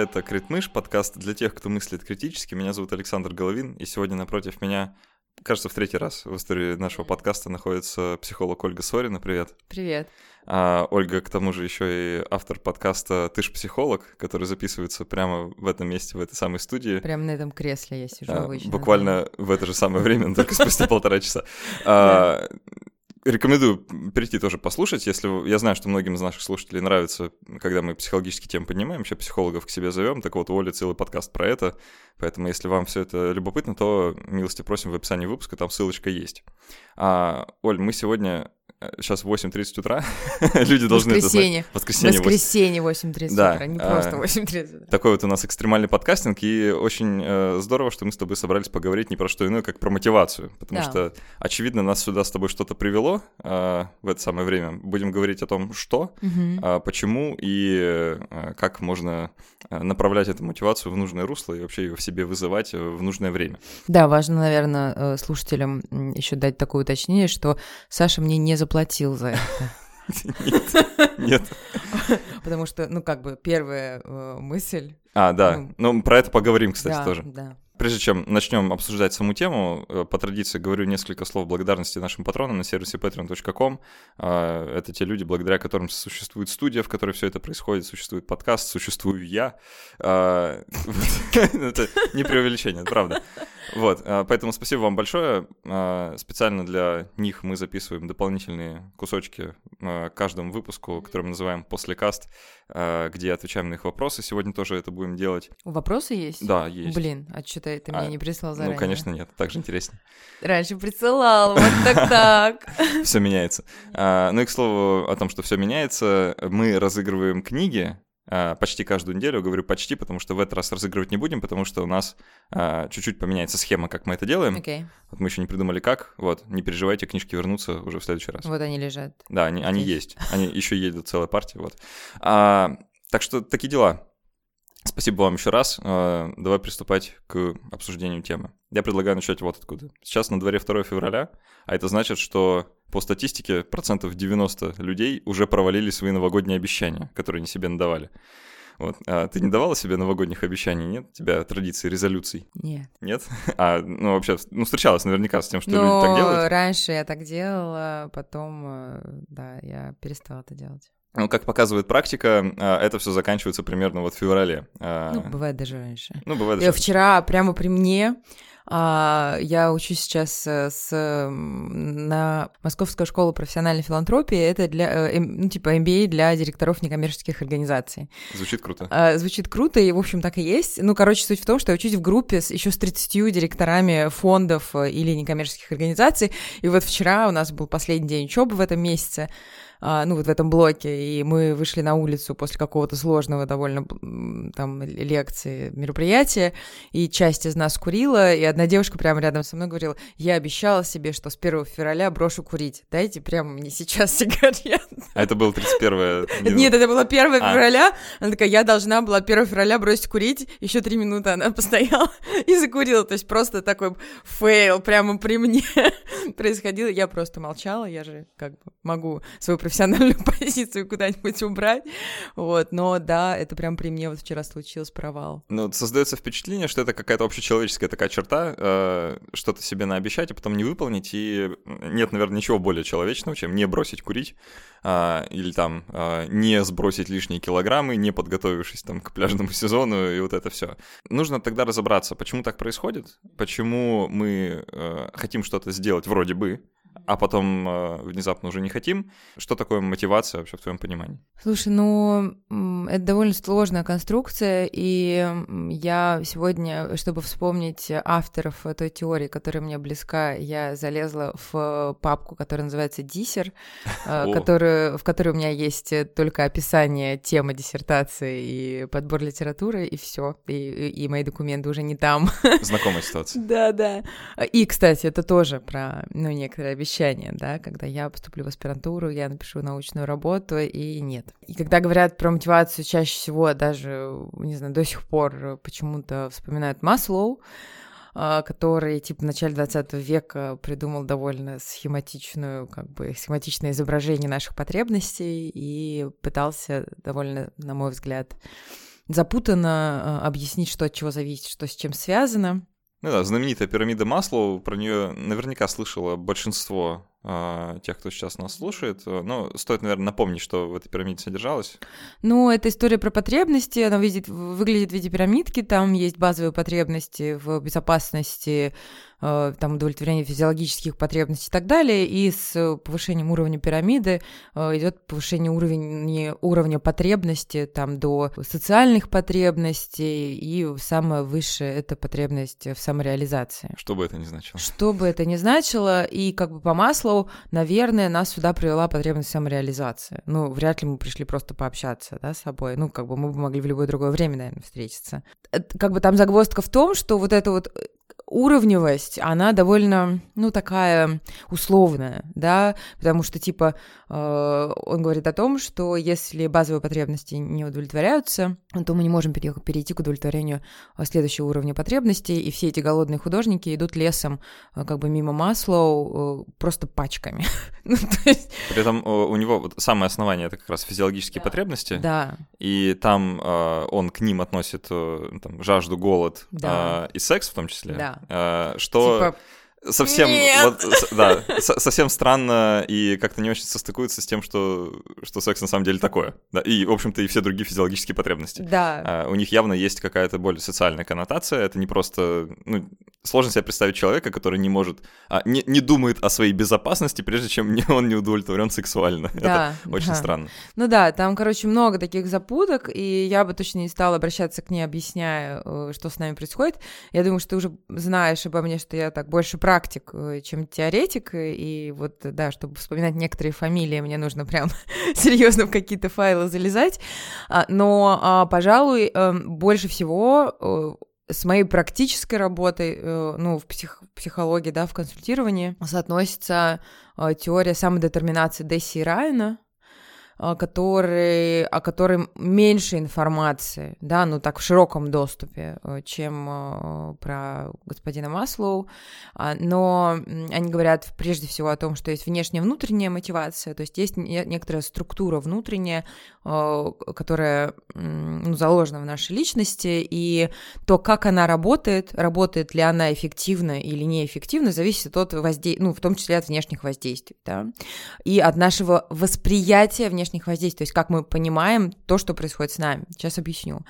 Это Критмыш, подкаст для тех, кто мыслит критически. Меня зовут Александр Головин, и сегодня напротив меня, кажется, в третий раз в истории нашего подкаста находится психолог Ольга Сорина. Привет! Привет! А Ольга, к тому же, еще и автор подкаста «Ты ж психолог», который записывается прямо в этом месте, в этой самой студии. Прямо на этом кресле я сижу а, обычно. Буквально в это же самое время, только спустя полтора часа. Рекомендую перейти тоже послушать, если я знаю, что многим из наших слушателей нравится, когда мы психологические темы поднимаем, еще психологов к себе зовем, так вот у Оли целый подкаст про это, поэтому если вам все это любопытно, то милости просим в описании выпуска, там ссылочка есть. А, Оль, мы сегодня сейчас 8.30 утра, люди должны Воскресенье. это знать. Воскресенье. Воскресенье 8.30 да. утра, не просто 8.30 утра. Такой вот у нас экстремальный подкастинг, и очень э, здорово, что мы с тобой собрались поговорить не про что иное, как про мотивацию, потому да. что, очевидно, нас сюда с тобой что-то привело э, в это самое время. Будем говорить о том, что, угу. э, почему и э, как можно э, направлять эту мотивацию в нужное русло и вообще ее в себе вызывать в нужное время. Да, важно, наверное, э, слушателям еще дать такое уточнение, что Саша мне не заплатил заплатил за это. Нет, нет. Потому что, ну, как бы, первая э, мысль... А, да. Ну, ну, про это поговорим, кстати, тоже. Да. Прежде чем начнем обсуждать саму тему, э, по традиции говорю несколько слов благодарности нашим патронам на сервисе patreon.com. А, это те люди, благодаря которым существует студия, в которой все это происходит, существует подкаст, существую я. А, это не преувеличение, это правда. Вот, поэтому спасибо вам большое. Специально для них мы записываем дополнительные кусочки каждому выпуску, который мы называем «Послекаст», где отвечаем на их вопросы. Сегодня тоже это будем делать. Вопросы есть? Да, есть. Блин, а что ты, ты а, мне не прислал заранее? Ну, конечно, нет, так же интереснее. Раньше присылал, вот так-так. Все меняется. А, ну и к слову о том, что все меняется, мы разыгрываем книги, а, почти каждую неделю. Говорю почти, потому что в этот раз разыгрывать не будем, потому что у нас а, чуть-чуть поменяется схема, как мы это делаем. Okay. Вот мы еще не придумали как. Вот, не переживайте, книжки вернутся уже в следующий раз. Вот они лежат. Да, они, они есть. Они еще едут целая партия. Вот. А, так что такие дела. Спасибо вам еще раз. А, давай приступать к обсуждению темы. Я предлагаю начать вот откуда. Сейчас на дворе 2 февраля, а это значит, что по статистике процентов 90 людей уже провалили свои новогодние обещания, которые они себе надавали. Вот. А ты не давала себе новогодних обещаний, нет? У тебя традиции, резолюций? Нет. Нет? А, ну, вообще, ну, встречалась наверняка с тем, что Но люди так делают? раньше я так делала, потом, э, да, я перестала это делать. Ну, как показывает практика, а, это все заканчивается примерно вот в феврале. А, ну, бывает даже раньше. Ну, бывает даже. Вчера прямо при мне а, я учусь сейчас э, с, на Московскую школу профессиональной филантропии. Это для, э, ну, типа MBA для директоров некоммерческих организаций. Звучит круто. Звучит круто, и, в общем, так и есть. Ну, короче, суть в том, что я учусь в группе с, еще с 30 директорами фондов э, или некоммерческих организаций. И вот вчера у нас был последний день учебы в этом месяце. А, ну, вот в этом блоке, и мы вышли на улицу после какого-то сложного довольно там лекции, мероприятия, и часть из нас курила, и одна девушка прямо рядом со мной говорила, я обещала себе, что с 1 февраля брошу курить, дайте прямо мне сейчас сигарет. А это было 31 Нет, это было 1 а. февраля, она такая, я должна была 1 февраля бросить курить, еще три минуты она постояла и закурила, то есть просто такой fail прямо при мне происходил, я просто молчала, я же как бы могу свою профессиональную позицию куда-нибудь убрать, вот, но да, это прям при мне вот вчера случилось провал. Ну, создается впечатление, что это какая-то общечеловеческая такая черта, э, что-то себе наобещать, а потом не выполнить, и нет, наверное, ничего более человечного, чем не бросить курить, э, или там э, не сбросить лишние килограммы, не подготовившись там к пляжному сезону, и вот это все. Нужно тогда разобраться, почему так происходит, почему мы э, хотим что-то сделать вроде бы, а потом э, внезапно уже не хотим. Что такое мотивация вообще в твоем понимании? Слушай, ну это довольно сложная конструкция, и я сегодня, чтобы вспомнить авторов той теории, которая мне близка, я залезла в папку, которая называется «Диссер», э, которую, в которой у меня есть только описание темы диссертации и подбор литературы, и все, и, и мои документы уже не там. Знакомая ситуация. Да, да. И, кстати, это тоже про ну, некоторые обещание, да, когда я поступлю в аспирантуру, я напишу научную работу, и нет. И когда говорят про мотивацию, чаще всего даже, не знаю, до сих пор почему-то вспоминают Маслоу, а, который, типа, в начале 20 века придумал довольно схематичную, как бы, схематичное изображение наших потребностей и пытался довольно, на мой взгляд, запутанно объяснить, что от чего зависит, что с чем связано. Ну да, знаменитая пирамида Маслоу, про нее наверняка слышало большинство тех, кто сейчас нас слушает. Но стоит, наверное, напомнить, что в этой пирамиде содержалось. Ну, это история про потребности, она видит, выглядит в виде пирамидки, там есть базовые потребности в безопасности, Э, там, удовлетворение физиологических потребностей и так далее, и с повышением уровня пирамиды э, идет повышение уровня, уровня потребности там, до социальных потребностей, и самое высшее — это потребность в самореализации. Что бы это ни значило. Что бы это ни значило, и как бы по маслу, наверное, нас сюда привела потребность самореализации. Ну, вряд ли мы пришли просто пообщаться, да, с собой. Ну, как бы мы бы могли в любое другое время, наверное, встретиться. Как бы там загвоздка в том, что вот это вот уровневость, она довольно, ну, такая условная, да, потому что, типа, э, он говорит о том, что если базовые потребности не удовлетворяются, то мы не можем перейти к удовлетворению э, следующего уровня потребностей, и все эти голодные художники идут лесом, э, как бы мимо Маслоу, э, просто пачками. ну, есть... При этом у него вот самое основание — это как раз физиологические да. потребности, да. И там э, он к ним относит э, там, жажду, голод да. э, и секс в том числе. Да. Э, что типа совсем, вот, да, совсем странно и как-то не очень состыкуется с тем, что, что секс на самом деле такое. Да, и, в общем-то, и все другие физиологические потребности. Да. А, у них явно есть какая-то более социальная коннотация. Это не просто... Ну, сложно себе представить человека, который не может... А, не, не думает о своей безопасности, прежде чем не, он не удовлетворен сексуально. Да, Это очень да. странно. Ну да, там, короче, много таких запуток, и я бы точно не стала обращаться к ней, объясняя, э, что с нами происходит. Я думаю, что ты уже знаешь обо мне, что я так больше практик, э, чем теоретик, и вот, да, чтобы вспоминать некоторые фамилии, мне нужно прям серьезно в какие-то файлы залезать, а, но, а, пожалуй, эм, больше всего э, с моей практической работой, э, ну, в псих, психологии, да, в консультировании соотносится теория самодетерминации Десси и Райана, который, о котором меньше информации, да, ну так в широком доступе, э, чем э, про господина Маслоу, а, но они говорят прежде всего о том, что есть внешняя внутренняя мотивация, то есть есть некоторая структура внутренняя, э, которая ну, заложена в нашей личности, и то, как она работает, работает ли она эффективно или неэффективно, зависит от воздействия, ну, в том числе от внешних воздействий, да, и от нашего восприятия внешних внешних воздействий, то есть как мы понимаем то, что происходит с нами. Сейчас объясню.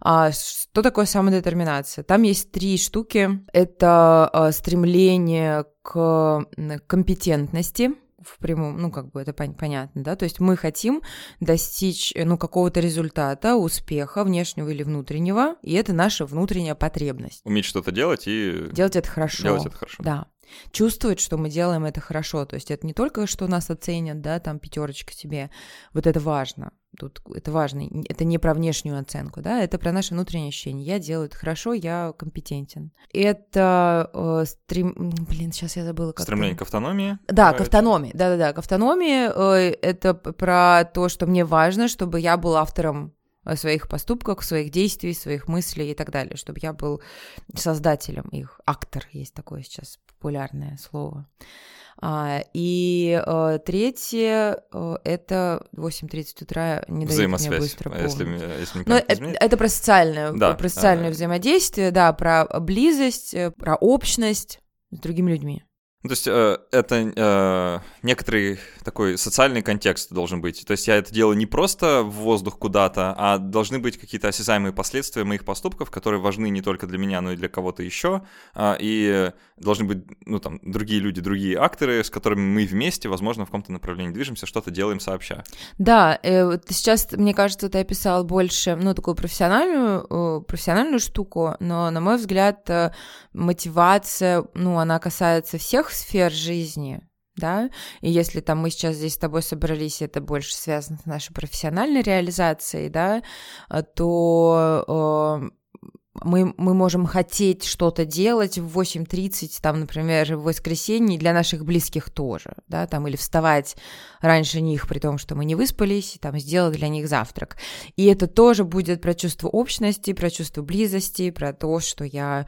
А, что такое самодетерминация? Там есть три штуки. Это а, стремление к компетентности, в прямом, ну, как бы это пон- понятно, да, то есть мы хотим достичь, ну, какого-то результата, успеха, внешнего или внутреннего, и это наша внутренняя потребность. Уметь что-то делать и... Делать это хорошо. Делать это хорошо. Да чувствовать, что мы делаем это хорошо. То есть это не только, что нас оценят, да, там пятерочка тебе. Вот это важно. Тут это важно. Это не про внешнюю оценку, да, это про наши внутренние ощущения. Я делаю это хорошо, я компетентен. Это э, стрем... Блин, сейчас я забыла. Как Стремление к автономии? Да, к автономии. Да-да-да, к автономии. Э, это про то, что мне важно, чтобы я был автором своих поступках, своих действий, своих мыслей и так далее, чтобы я был создателем их. Актор есть такое сейчас популярное слово. А, и а, третье а, это 8.30 утра не дает мне быстро помнить. Если, если Но это, это про социальное, да, про социальное а, взаимодействие, да, про близость, э, про общность с другими людьми. Ну, то есть э, это э, некоторый такой социальный контекст должен быть. То есть я это делаю не просто в воздух куда-то, а должны быть какие-то осязаемые последствия моих поступков, которые важны не только для меня, но и для кого-то еще. Э, и должны быть, ну, там, другие люди, другие акторы, с которыми мы вместе, возможно, в каком-то направлении движемся, что-то делаем сообща. Да, э, сейчас, мне кажется, ты описал больше, ну, такую профессиональную, э, профессиональную штуку, но, на мой взгляд, э, мотивация, ну, она касается всех сфер жизни, да, и если там мы сейчас здесь с тобой собрались, это больше связано с нашей профессиональной реализацией, да, то э, мы, мы можем хотеть что-то делать в 8.30, там, например, в воскресенье, для наших близких тоже, да, там, или вставать раньше них, при том, что мы не выспались, и там сделать для них завтрак. И это тоже будет про чувство общности, про чувство близости, про то, что я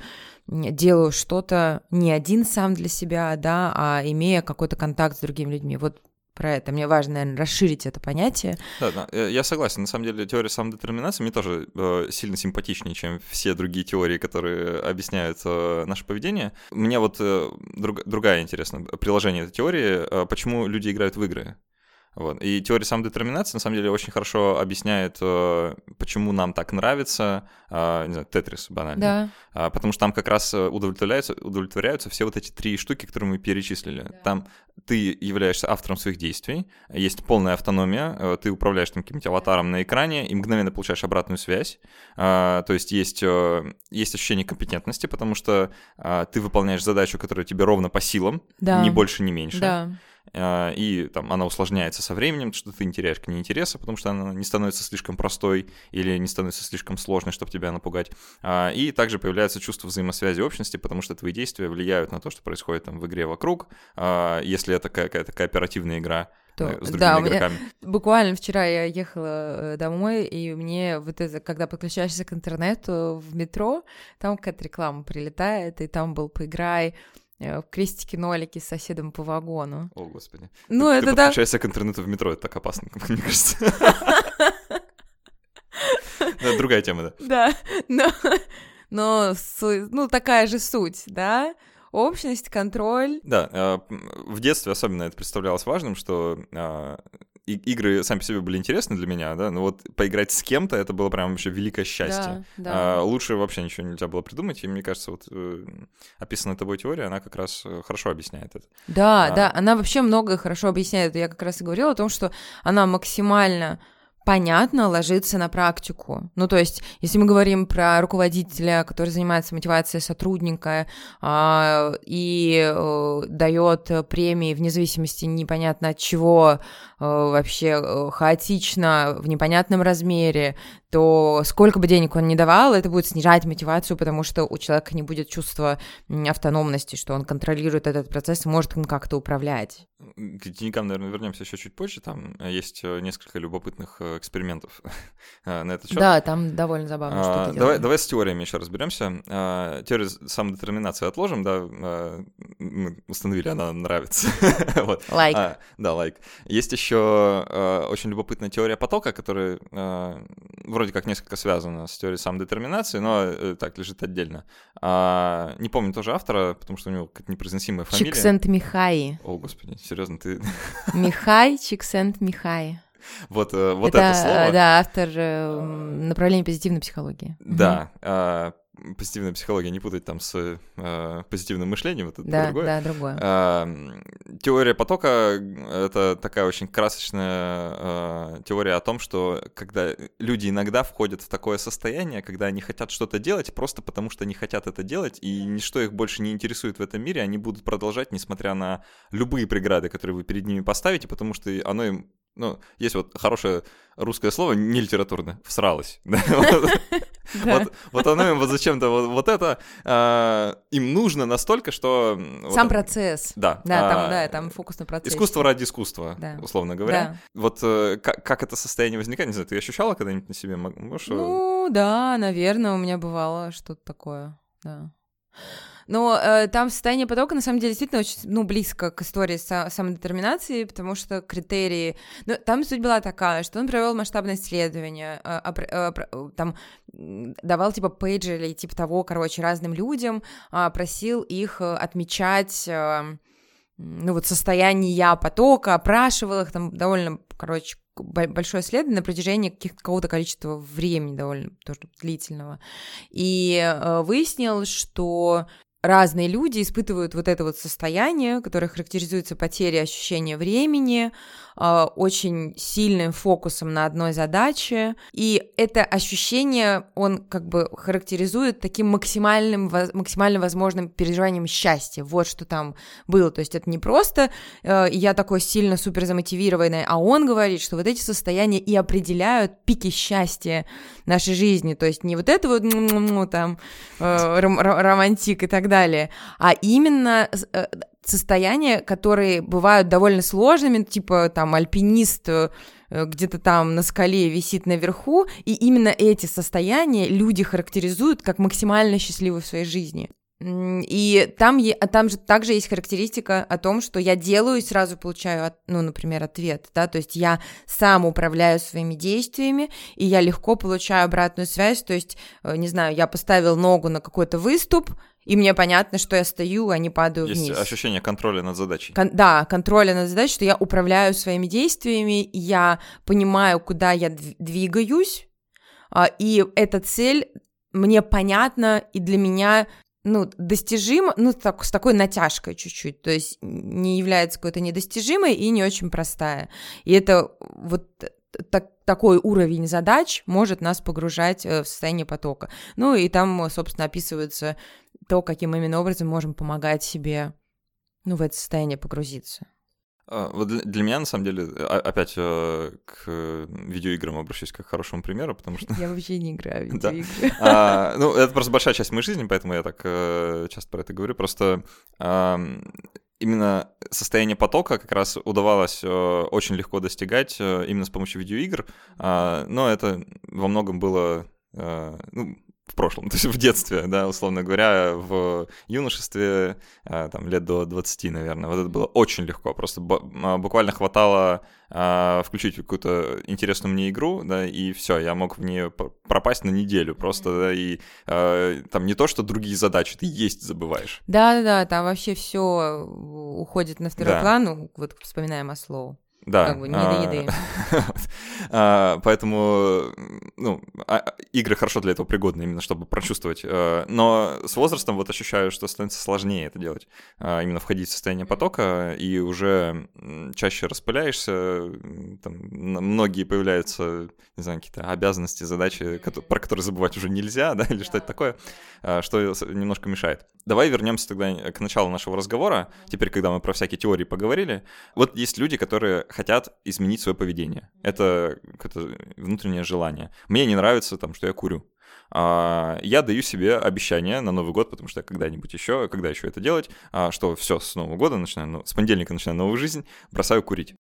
делаю что-то не один сам для себя, да, а имея какой-то контакт с другими людьми. Вот про это. Мне важно, наверное, расширить это понятие. Да, да, э, я согласен. На самом деле теория самодетерминации мне тоже э, сильно симпатичнее, чем все другие теории, которые объясняют э, наше поведение. Мне вот э, друг, другая интересная приложение этой теории, э, почему люди играют в игры. Вот. И теория самодетерминации, на самом деле, очень хорошо объясняет, э, почему нам так нравится, э, не знаю, Тетрис банально. Да. А, потому что там как раз удовлетворяются, удовлетворяются все вот эти три штуки, которые мы перечислили. Да. Там ты являешься автором своих действий, есть полная автономия, э, ты управляешь там каким-то аватаром на экране и мгновенно получаешь обратную связь. А, то есть есть, есть ощущение компетентности, потому что а, ты выполняешь задачу, которая тебе ровно по силам, да. ни больше, ни меньше. Да. А, и там она усложняется со временем, что ты не теряешь к ней интереса, потому что она не становится слишком простой или не становится слишком сложной, чтобы тебя напугать. А, и также появляется чувство взаимосвязи общности, потому что твои действия влияют на то, что происходит там в игре вокруг, а, если это какая-то кооперативная игра, то, э, с да, игроками. Меня, буквально вчера я ехала э, домой, и мне вот это, когда подключаешься к интернету в метро, там какая-то реклама прилетает, и там был «Поиграй», крестики-нолики с соседом по вагону. О, господи. Ну, ты, это ты да. подключаешься к интернету в метро, это так опасно, мне кажется. Это другая тема, да. Да, но, ну, такая же суть, да? Общность, контроль. Да, э, в детстве особенно это представлялось важным, что э, и, игры сами по себе были интересны для меня, да, но вот поиграть с кем-то это было прям вообще великое счастье. Да, да. А, лучше вообще ничего нельзя было придумать, и мне кажется, вот э, описанная тобой теория, она как раз э, хорошо объясняет это. Да, а, да, она вообще многое хорошо объясняет. Я как раз и говорила о том, что она максимально понятно ложится на практику. Ну, то есть, если мы говорим про руководителя, который занимается мотивацией сотрудника э, и э, дает премии вне зависимости непонятно от чего, вообще э, хаотично, в непонятном размере, то сколько бы денег он ни давал, это будет снижать мотивацию, потому что у человека не будет чувства автономности, что он контролирует этот процесс и может им как-то управлять. К деньгам, наверное, вернемся еще чуть позже. Там есть э, несколько любопытных э, экспериментов на этот счет. Да, там довольно забавно а, что-то давай, давай с теориями еще разберемся. А, теорию самодетерминации отложим, да, а, мы установили, она нравится. вот. Лайк. А, да, лайк. Есть еще а, очень любопытная теория потока, которая а, вроде как несколько связана с теорией самодетерминации, но э, так лежит отдельно. А, не помню тоже автора, потому что у него какая-то непроизносимая фамилия. Чиксент Михай. О, господи, серьезно, ты... Михай, Чиксент Михай. Вот, э, вот это, это слово. Да, автор э, направления позитивной психологии. Да, позитивная психология не путать там с э, позитивным мышлением, это да, другое. Да, другое. Э, теория потока — это такая очень красочная э, теория о том, что когда люди иногда входят в такое состояние, когда они хотят что-то делать просто потому, что они хотят это делать, и ничто их больше не интересует в этом мире, они будут продолжать, несмотря на любые преграды, которые вы перед ними поставите, потому что оно им ну, есть вот хорошее русское слово, не литературное, всралось. Вот, оно им вот зачем-то вот, это э, им нужно настолько, что... Сам процесс. Да. Да, там, да, там фокус на процессе. Искусство ради искусства, условно говоря. Вот э, как, это состояние возникает, не знаю, ты ощущала когда-нибудь на себе? Можешь... Ну, да, наверное, у меня бывало что-то такое, да. Но э, там состояние потока, на самом деле, действительно очень, ну, близко к истории са- самодетерминации, потому что критерии... Ну, там суть была такая, что он провел масштабное исследование, э, э, э, там давал, типа, пейджи или типа того, короче, разным людям, э, просил их э, отмечать... Э, ну вот состояние потока, опрашивал их, там довольно, короче, большое исследование на протяжении какого-то количества времени, довольно тоже длительного. И э, выяснил, что разные люди испытывают вот это вот состояние, которое характеризуется потерей ощущения времени, а, очень сильным фокусом на одной задаче, и это ощущение он как бы характеризует таким максимальным, максимально возможным переживанием счастья. Вот что там было. То есть это не просто э, я такой сильно супер замотивированный, а он говорит, что вот эти состояния и определяют пики счастья нашей жизни. То есть не вот это вот ну, там э, романтик и так далее, а именно э, состояния, которые бывают довольно сложными, типа там альпинист э, где-то там на скале висит наверху, и именно эти состояния люди характеризуют как максимально счастливые в своей жизни. И там, а там же также есть характеристика о том, что я делаю и сразу получаю, ну, например, ответ, да, то есть я сам управляю своими действиями, и я легко получаю обратную связь, то есть, э, не знаю, я поставил ногу на какой-то выступ, и мне понятно, что я стою, а не падаю Есть вниз. ощущение контроля над задачей. Кон- да, контроля над задачей, что я управляю своими действиями, я понимаю, куда я двигаюсь, а, и эта цель мне понятна, и для меня ну, достижима, ну, так, с такой натяжкой чуть-чуть, то есть не является какой-то недостижимой и не очень простая. И это вот так, такой уровень задач может нас погружать э, в состояние потока. Ну и там, собственно, описывается то, каким именно образом можем помогать себе ну, в это состояние погрузиться. А, вот для, меня, на самом деле, а, опять э, к видеоиграм обращусь как к хорошему примеру, потому что... Я вообще не играю в видеоигры. Да. А, ну, это просто большая часть моей жизни, поэтому я так э, часто про это говорю. Просто именно состояние потока как раз удавалось э, очень легко достигать именно с помощью видеоигр, но это во многом было ну, в прошлом, то есть в детстве, да, условно говоря, в юношестве, а, там, лет до 20, наверное, вот это было очень легко, просто а, буквально хватало а, включить какую-то интересную мне игру, да, и все, я мог в нее пропасть на неделю просто, да, и там не то, что другие задачи, ты есть забываешь. Да-да-да, там вообще все уходит на второй да. план, ну, вот вспоминаем о слову. Да. Как бы не до еды. А, поэтому, ну, а, игры хорошо для этого пригодны, именно чтобы прочувствовать. Но с возрастом вот ощущаю, что становится сложнее это делать. А, именно входить в состояние потока, и уже чаще распыляешься, там, многие появляются, не знаю, какие-то обязанности, задачи, про которые забывать уже нельзя, да, или что-то такое, что немножко мешает. Давай вернемся тогда к началу нашего разговора, теперь, когда мы про всякие теории поговорили. Вот есть люди, которые хотят изменить свое поведение. Это какое-то внутреннее желание. Мне не нравится, там, что я курю. А, я даю себе обещание на Новый год, потому что я когда-нибудь еще, когда еще это делать, а, что все, с Нового года начинаю, ну, с понедельника начинаю новую жизнь, бросаю курить.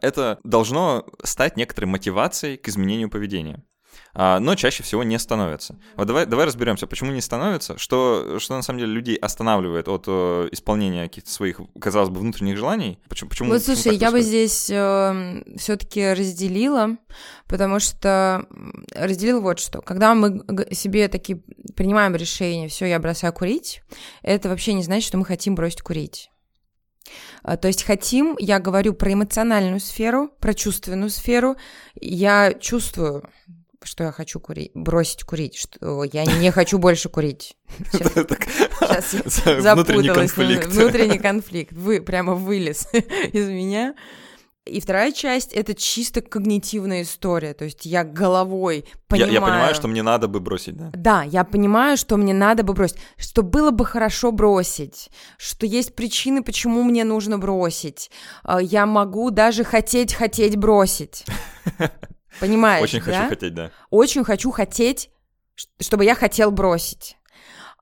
Это должно стать некоторой мотивацией к изменению поведения. А, но чаще всего не становятся. Вот давай, давай разберемся, почему не становятся, что, что на самом деле людей останавливает от э, исполнения каких-то своих, казалось бы, внутренних желаний. Почему, почему, вот слушай, я бы здесь э, все-таки разделила, потому что разделила вот что. Когда мы себе такие принимаем решение, все, я бросаю курить, это вообще не значит, что мы хотим бросить курить. А, то есть хотим, я говорю про эмоциональную сферу, про чувственную сферу. Я чувствую, что я хочу курить, бросить курить, что я не хочу больше курить. Сейчас я запуталась. Внутренний конфликт. Вы прямо вылез из меня. И вторая часть — это чисто когнитивная история, то есть я головой понимаю... Я, я понимаю, что мне надо бы бросить, да? Да, я понимаю, что мне надо бы бросить, что было бы хорошо бросить, что есть причины, почему мне нужно бросить. А, я могу даже хотеть-хотеть бросить. Понимаешь, Очень хочу хотеть, да. Очень хочу хотеть, чтобы я хотел бросить.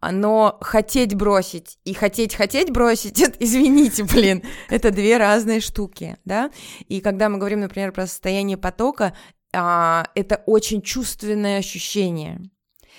Но хотеть бросить и хотеть-хотеть бросить, это, извините, блин, это две разные штуки, да? И когда мы говорим, например, про состояние потока, а, это очень чувственное ощущение.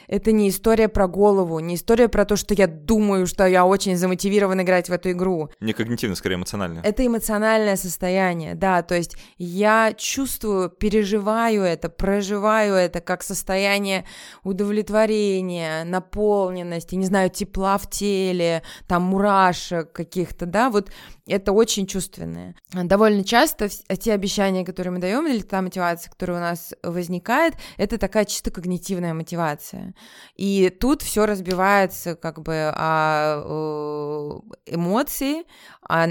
Это не история про голову, не история про то, что я думаю, что я очень замотивирован играть в эту игру. Не когнитивно, скорее эмоционально. Это эмоциональное состояние, да, то есть я чувствую, переживаю это, проживаю это как состояние удовлетворения, наполненности, не знаю, тепла в теле, там мурашек каких-то, да, вот это очень чувственное. Довольно часто те обещания, которые мы даем, или та мотивация, которая у нас возникает, это такая чисто когнитивная мотивация. И тут все разбивается как бы о эмоции, о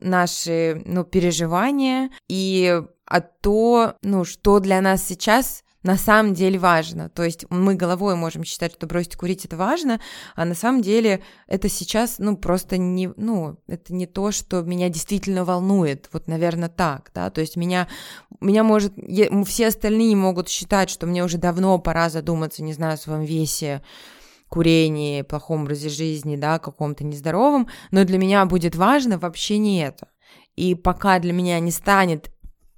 наши ну, переживания и о то, ну, что для нас сейчас на самом деле важно. То есть мы головой можем считать, что бросить курить это важно, а на самом деле это сейчас, ну, просто не, ну, это не то, что меня действительно волнует. Вот, наверное, так, да. То есть меня, меня может, все остальные могут считать, что мне уже давно пора задуматься, не знаю, о своем весе, курении, плохом образе жизни, да, каком-то нездоровом, но для меня будет важно вообще не это. И пока для меня не станет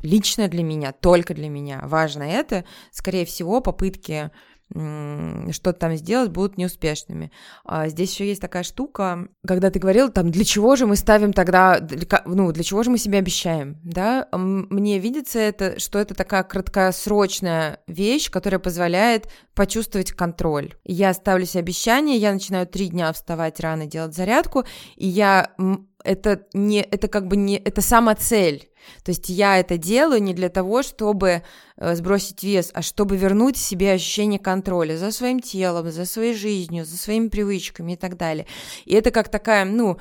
лично для меня, только для меня важно это, скорее всего, попытки что-то там сделать, будут неуспешными. А здесь еще есть такая штука, когда ты говорил, там, для чего же мы ставим тогда, ну, для чего же мы себе обещаем, да? Мне видится это, что это такая краткосрочная вещь, которая позволяет почувствовать контроль. Я ставлю себе обещание, я начинаю три дня вставать рано, делать зарядку, и я это не, это как бы не, это сама цель. То есть я это делаю не для того, чтобы э, сбросить вес, а чтобы вернуть себе ощущение контроля за своим телом, за своей жизнью, за своими привычками и так далее. И это как такая, ну,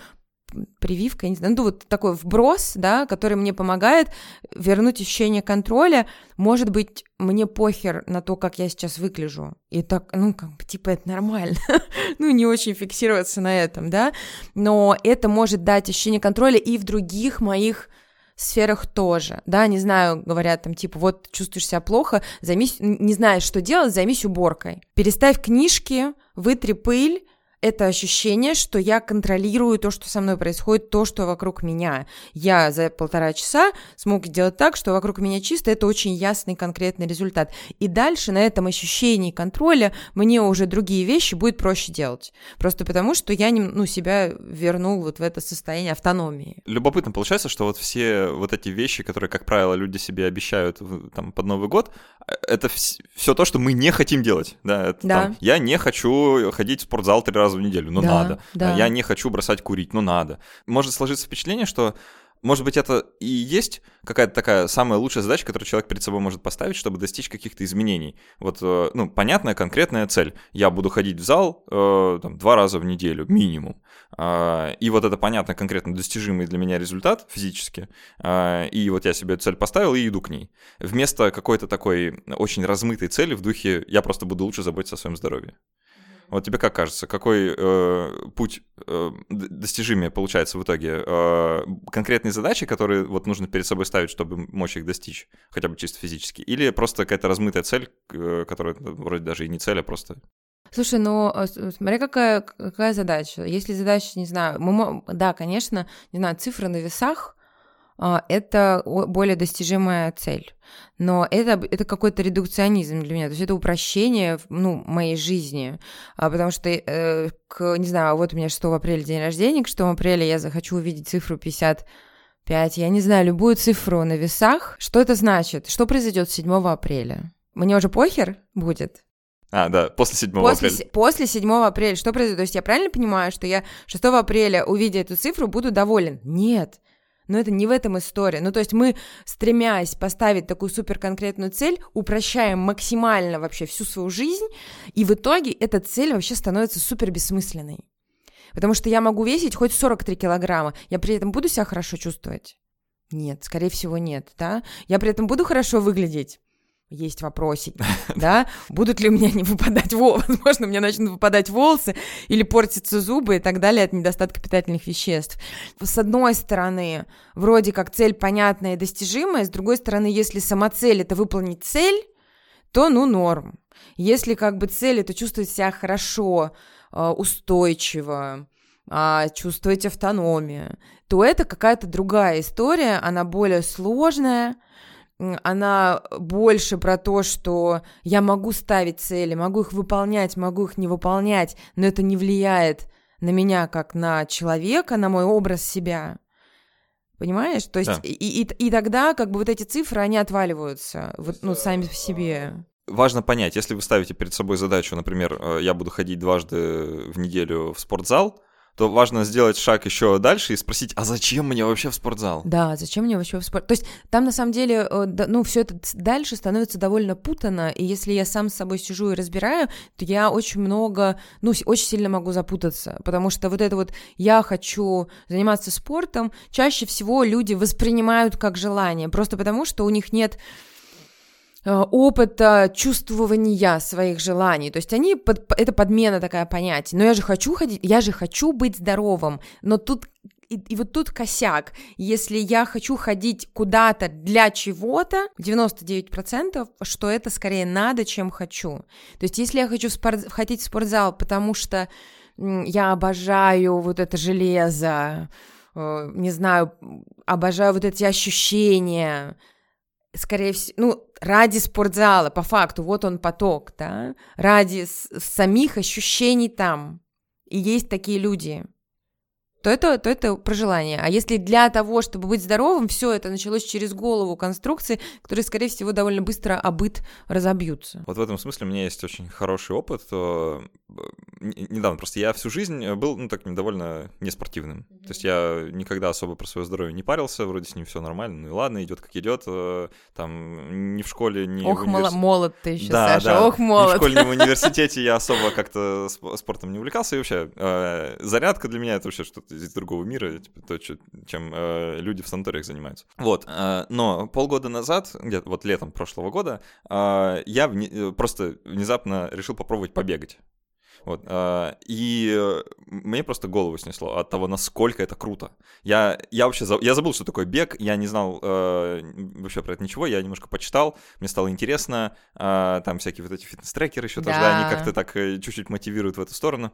прививка, я не знаю, ну вот такой вброс, да, который мне помогает вернуть ощущение контроля. Может быть, мне похер на то, как я сейчас выгляжу. И так, ну, как бы, типа, это нормально. ну, не очень фиксироваться на этом, да. Но это может дать ощущение контроля и в других моих сферах тоже, да, не знаю, говорят там, типа, вот чувствуешь себя плохо, займись, не знаешь, что делать, займись уборкой. Переставь книжки, вытри пыль, это ощущение, что я контролирую то, что со мной происходит, то, что вокруг меня. Я за полтора часа смог сделать так, что вокруг меня чисто, это очень ясный конкретный результат. И дальше на этом ощущении контроля мне уже другие вещи будет проще делать. Просто потому, что я ну, себя вернул вот в это состояние автономии. Любопытно получается, что вот все вот эти вещи, которые, как правило, люди себе обещают там, под Новый год, э, это все то, что мы не хотим делать. Да, это, да. Там, я не хочу ходить в спортзал три раза раза в неделю, ну да, надо. Да. Я не хочу бросать курить, ну надо. Может сложиться впечатление, что может быть, это и есть какая-то такая самая лучшая задача, которую человек перед собой может поставить, чтобы достичь каких-то изменений. Вот, э, ну, понятная, конкретная цель. Я буду ходить в зал э, там, два раза в неделю, минимум. Э, и вот это понятно, конкретно достижимый для меня результат физически. Э, и вот я себе эту цель поставил и иду к ней. Вместо какой-то такой очень размытой цели в духе «я просто буду лучше заботиться о своем здоровье». Вот тебе как кажется, какой э, путь э, достижимее получается в итоге? Э, конкретные задачи, которые вот нужно перед собой ставить, чтобы мочь их достичь, хотя бы чисто физически? Или просто какая-то размытая цель, э, которая ну, вроде даже и не цель, а просто... Слушай, ну э, смотри, какая, какая задача. Если задача, не знаю, мы, да, конечно, не знаю, цифры на весах, это более достижимая цель. Но это, это какой-то редукционизм для меня, то есть это упрощение ну, моей жизни, а, потому что, э, к, не знаю, вот у меня 6 апреля день рождения, к 6 апреля я захочу увидеть цифру 55, я не знаю, любую цифру на весах. Что это значит? Что произойдет 7 апреля? Мне уже похер будет? А, да, после 7 после, апреля. После 7 апреля. Что произойдет? То есть я правильно понимаю, что я 6 апреля, увидя эту цифру, буду доволен? Нет. Но это не в этом история. Ну, то есть мы, стремясь поставить такую суперконкретную цель, упрощаем максимально вообще всю свою жизнь, и в итоге эта цель вообще становится супер бессмысленной. Потому что я могу весить хоть 43 килограмма, я при этом буду себя хорошо чувствовать? Нет, скорее всего, нет, да? Я при этом буду хорошо выглядеть? Есть вопросики, да, будут ли у меня не выпадать волосы, возможно, у меня начнут выпадать волосы или портятся зубы и так далее от недостатка питательных веществ. С одной стороны, вроде как цель понятная и достижимая, с другой стороны, если сама цель — это выполнить цель, то, ну, норм. Если как бы цель — это чувствовать себя хорошо, а, устойчиво, а, чувствовать автономию, то это какая-то другая история, она более сложная, она больше про то, что я могу ставить цели, могу их выполнять, могу их не выполнять, но это не влияет на меня как на человека, на мой образ себя. Понимаешь? То есть да. и, и, и тогда как бы вот эти цифры, они отваливаются, вот, ну, сами по себе. Важно понять, если вы ставите перед собой задачу, например, э, я буду ходить дважды в неделю в спортзал, то важно сделать шаг еще дальше и спросить, а зачем мне вообще в спортзал? Да, зачем мне вообще в спорт? То есть там на самом деле, э, ну, все это дальше становится довольно путано, и если я сам с собой сижу и разбираю, то я очень много, ну, очень сильно могу запутаться, потому что вот это вот «я хочу заниматься спортом» чаще всего люди воспринимают как желание, просто потому что у них нет опыта чувствования своих желаний. То есть они, под, это подмена такая понятие. Но я же хочу ходить, я же хочу быть здоровым. Но тут и, и вот тут косяк. Если я хочу ходить куда-то для чего-то, 99%, что это скорее надо, чем хочу. То есть если я хочу спорт, ходить в спортзал, потому что я обожаю вот это железо, э, не знаю, обожаю вот эти ощущения, скорее всего, ну, ради спортзала, по факту, вот он поток, да, ради самих ощущений там. И есть такие люди то это, то это про желание. А если для того, чтобы быть здоровым, все это началось через голову конструкции, которые, скорее всего, довольно быстро обыт разобьются. Вот в этом смысле у меня есть очень хороший опыт. Э, недавно просто я всю жизнь был, ну, таким довольно неспортивным. Mm-hmm. То есть я никогда особо про свое здоровье не парился, вроде с ним все нормально, ну и ладно, идет как идет. Э, там ни в школе, ни Ох, в универс... молод ты еще, да, Саша, да. ох, молод. Ни в школе, ни в университете я особо как-то спортом не увлекался. И вообще, э, зарядка для меня это вообще что-то из другого мира, типа, то, чем э, люди в санаториях занимаются. Вот, э, но полгода назад, где-то вот летом прошлого года, э, я вне, э, просто внезапно решил попробовать побегать. Вот, э, и мне просто голову снесло от того, насколько это круто. Я, я вообще за, я забыл, что такое бег, я не знал э, вообще про это ничего, я немножко почитал, мне стало интересно, э, там всякие вот эти фитнес-трекеры еще да. тоже, да, они как-то так э, чуть-чуть мотивируют в эту сторону.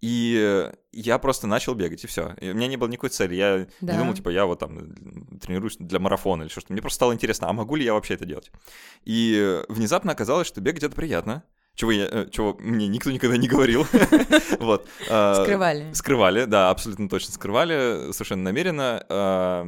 И я просто начал бегать, и все. У меня не было никакой цели. Я да. не думал, типа, я вот там тренируюсь для марафона или что-то. Мне просто стало интересно, а могу ли я вообще это делать? И внезапно оказалось, что бегать это приятно чего, я, э, чего мне никто никогда не говорил. вот. А, скрывали. Скрывали, да, абсолютно точно скрывали, совершенно намеренно. А,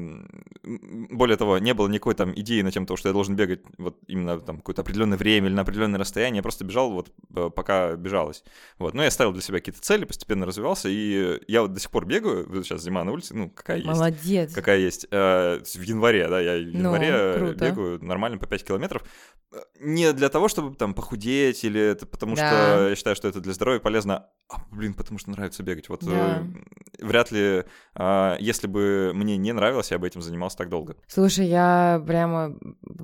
более того, не было никакой там идеи на того, что я должен бегать вот именно там какое-то определенное время или на определенное расстояние. Я просто бежал вот э, пока бежалось. Вот. Но я ставил для себя какие-то цели, постепенно развивался, и я вот до сих пор бегаю. Вот сейчас зима на улице, ну, какая есть. Молодец. Какая есть. Э, в январе, да, я в ну, январе бегаю нормально по 5 километров. Не для того, чтобы там похудеть или это потому да. что я считаю, что это для здоровья полезно, а, блин, потому что нравится бегать. Вот да. э, вряд ли, э, если бы мне не нравилось, я бы этим занимался так долго. Слушай, я прямо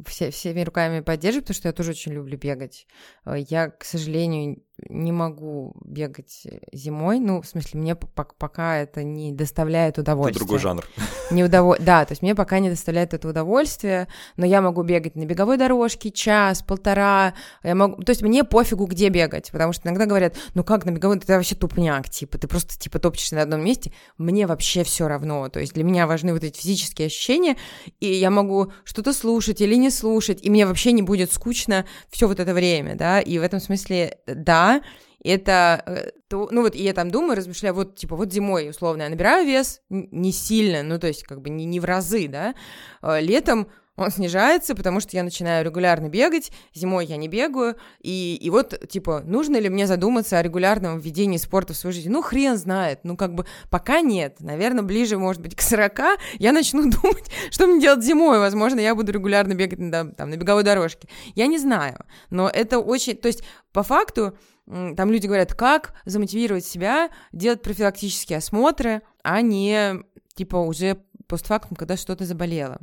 все, всеми руками поддерживаю, потому что я тоже очень люблю бегать. Э, я, к сожалению, не могу бегать зимой. Ну, в смысле, мне пока это не доставляет удовольствия. Это другой жанр. Не удово... Да, то есть мне пока не доставляет это удовольствие, но я могу бегать на беговой дорожке час, полтора. Я могу... То есть мне пофигу, где бегать, потому что иногда говорят, ну как на беговой, это вообще тупняк, типа, ты просто типа топчешься на одном месте. Мне вообще все равно. То есть для меня важны вот эти физические ощущения, и я могу что-то слушать или не слушать, и мне вообще не будет скучно все вот это время, да, и в этом смысле, да, это, э, то, ну вот, и я там думаю, размышляю, вот, типа, вот зимой, условно, я набираю вес не сильно, ну, то есть, как бы не, не в разы, да, а летом он снижается, потому что я начинаю регулярно бегать, зимой я не бегаю, и, и вот, типа, нужно ли мне задуматься о регулярном введении спорта в свою жизнь? Ну, хрен знает, ну, как бы, пока нет, наверное, ближе, может быть, к 40 я начну думать, что мне делать зимой, возможно, я буду регулярно бегать на, там, на беговой дорожке, я не знаю, но это очень, то есть, по факту, там люди говорят, как замотивировать себя делать профилактические осмотры, а не, типа, уже постфактум, когда что-то заболело.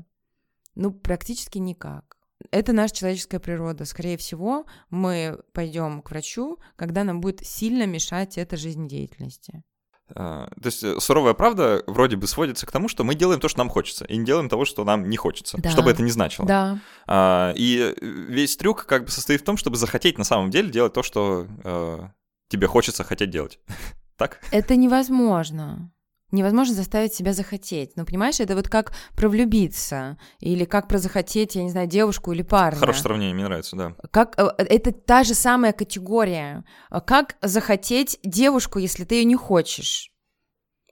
Ну, практически никак. Это наша человеческая природа. Скорее всего, мы пойдем к врачу, когда нам будет сильно мешать эта жизнедеятельности. А, то есть э, суровая правда вроде бы сводится к тому, что мы делаем то, что нам хочется, и не делаем того, что нам не хочется, да. что бы это ни значило. Да. А, и весь трюк как бы состоит в том, чтобы захотеть на самом деле делать то, что э, тебе хочется хотеть делать. так? Это невозможно невозможно заставить себя захотеть. Ну, понимаешь, это вот как про влюбиться или как про захотеть, я не знаю, девушку или парня. Хорошее сравнение, мне нравится, да. Как, э, это та же самая категория. Как захотеть девушку, если ты ее не хочешь?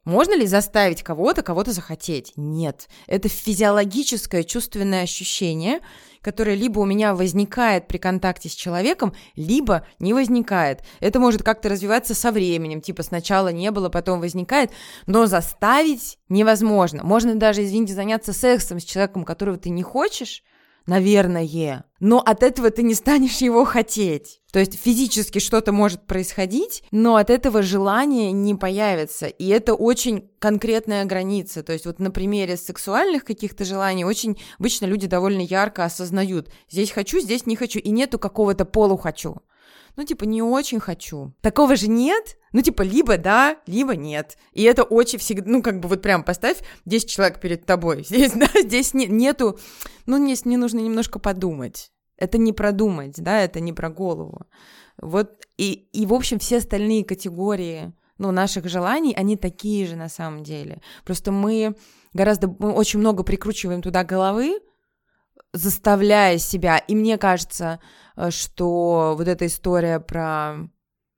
Можно ли заставить кого-то кого-то захотеть? Нет. Это физиологическое чувственное ощущение, которое либо у меня возникает при контакте с человеком, либо не возникает. Это может как-то развиваться со временем, типа сначала не было, потом возникает, но заставить невозможно. Можно даже, извините, заняться сексом с человеком, которого ты не хочешь, наверное. Но от этого ты не станешь его хотеть. То есть физически что-то может происходить, но от этого желания не появится. И это очень конкретная граница. То есть вот на примере сексуальных каких-то желаний очень обычно люди довольно ярко осознают. Здесь хочу, здесь не хочу. И нету какого-то полухочу ну, типа, не очень хочу. Такого же нет, ну, типа, либо да, либо нет. И это очень всегда, ну, как бы вот прям поставь 10 человек перед тобой. Здесь, да, здесь не, нету, ну, здесь не нужно немножко подумать. Это не продумать, да, это не про голову. Вот, и, и в общем, все остальные категории, ну, наших желаний, они такие же на самом деле. Просто мы гораздо, мы очень много прикручиваем туда головы, заставляя себя. И мне кажется, что вот эта история про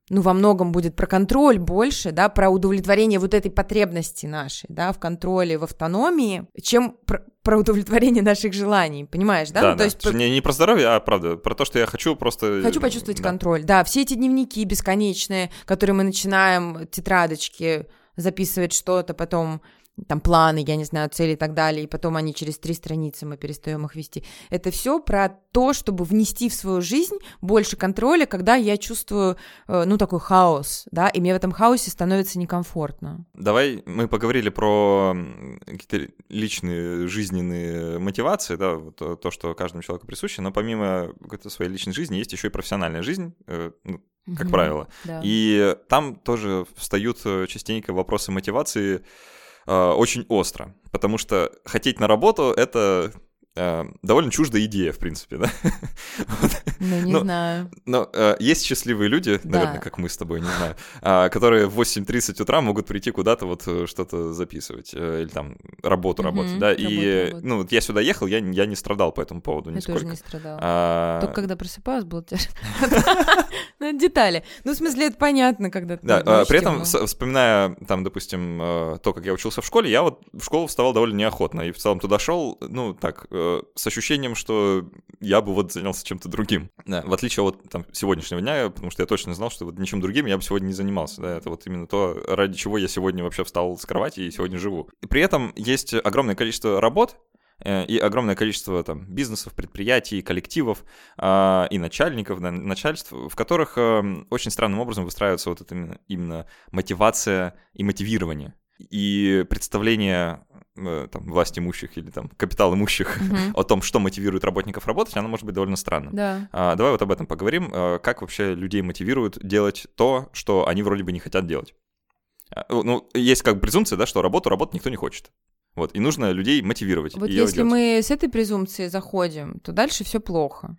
ну, во многом будет про контроль больше, да, про удовлетворение вот этой потребности нашей, да, в контроле, в автономии, чем про, про удовлетворение наших желаний, понимаешь, да? Да, ну, да. То есть не, не про здоровье, а правда, про то, что я хочу просто... Хочу почувствовать да. контроль, да, все эти дневники бесконечные, которые мы начинаем, тетрадочки, записывать что-то, потом там планы, я не знаю, цели и так далее, и потом они через три страницы мы перестаем их вести. Это все про то, чтобы внести в свою жизнь больше контроля, когда я чувствую, э, ну, такой хаос, да, и мне в этом хаосе становится некомфортно. Давай мы поговорили про какие-то личные жизненные мотивации, да, вот то, что каждому человеку присуще, но помимо какой-то своей личной жизни есть еще и профессиональная жизнь, э, ну, как угу, правило. Да. И там тоже встают э, частенько вопросы мотивации, э, очень остро, потому что хотеть на работу — это э, довольно чуждая идея, в принципе, да? Ну, не но, знаю. Но э, есть счастливые люди, да. наверное, как мы с тобой, не знаю, э, которые в 8.30 утра могут прийти куда-то вот э, что-то записывать, э, или там работу работать, да, и, ну, вот я сюда ехал, я, я не страдал по этому поводу я нисколько. тоже не страдал. А... Только когда просыпалась, было тяжело. Ну, детали. Ну, в смысле, это понятно, когда ты... Да, а, при этом, вспоминая, там, допустим, то, как я учился в школе, я вот в школу вставал довольно неохотно, и в целом туда шел, ну, так, с ощущением, что я бы вот занялся чем-то другим. Да, в отличие от там, сегодняшнего дня, потому что я точно знал, что вот ничем другим я бы сегодня не занимался. Да, это вот именно то, ради чего я сегодня вообще встал с кровати и сегодня живу. И при этом есть огромное количество работ, э, и огромное количество там бизнесов, предприятий, коллективов э, и начальников, да, начальств, в которых э, очень странным образом выстраивается вот это именно, именно мотивация и мотивирование и представление там, власть имущих или там капитал имущих mm-hmm. о том, что мотивирует работников работать, оно может быть довольно странным. Да. А, давай вот об этом поговорим. А, как вообще людей мотивируют делать то, что они вроде бы не хотят делать? А, ну, есть как презумпция, да, что работу работать никто не хочет. Вот, и нужно людей мотивировать. Вот если мы с этой презумпцией заходим, то дальше все плохо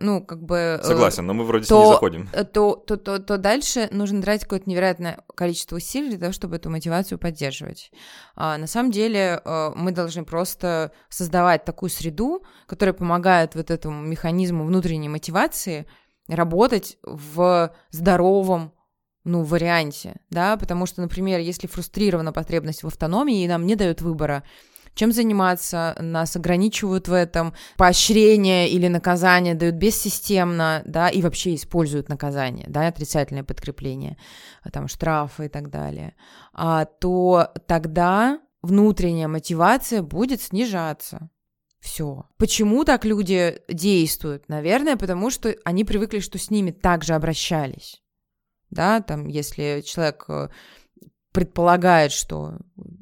ну, как бы... Э, Согласен, но мы вроде то, с ней заходим. Э, то, то, то, то дальше нужно тратить какое-то невероятное количество усилий для того, чтобы эту мотивацию поддерживать. А, на самом деле э, мы должны просто создавать такую среду, которая помогает вот этому механизму внутренней мотивации работать в здоровом ну, варианте, да, потому что, например, если фрустрирована потребность в автономии, и нам не дают выбора, чем заниматься, нас ограничивают в этом, поощрение или наказание дают бессистемно, да, и вообще используют наказание, да, отрицательное подкрепление, а там штрафы и так далее, а, то тогда внутренняя мотивация будет снижаться. Все. Почему так люди действуют? Наверное, потому что они привыкли, что с ними также обращались. Да, там, если человек э, предполагает, что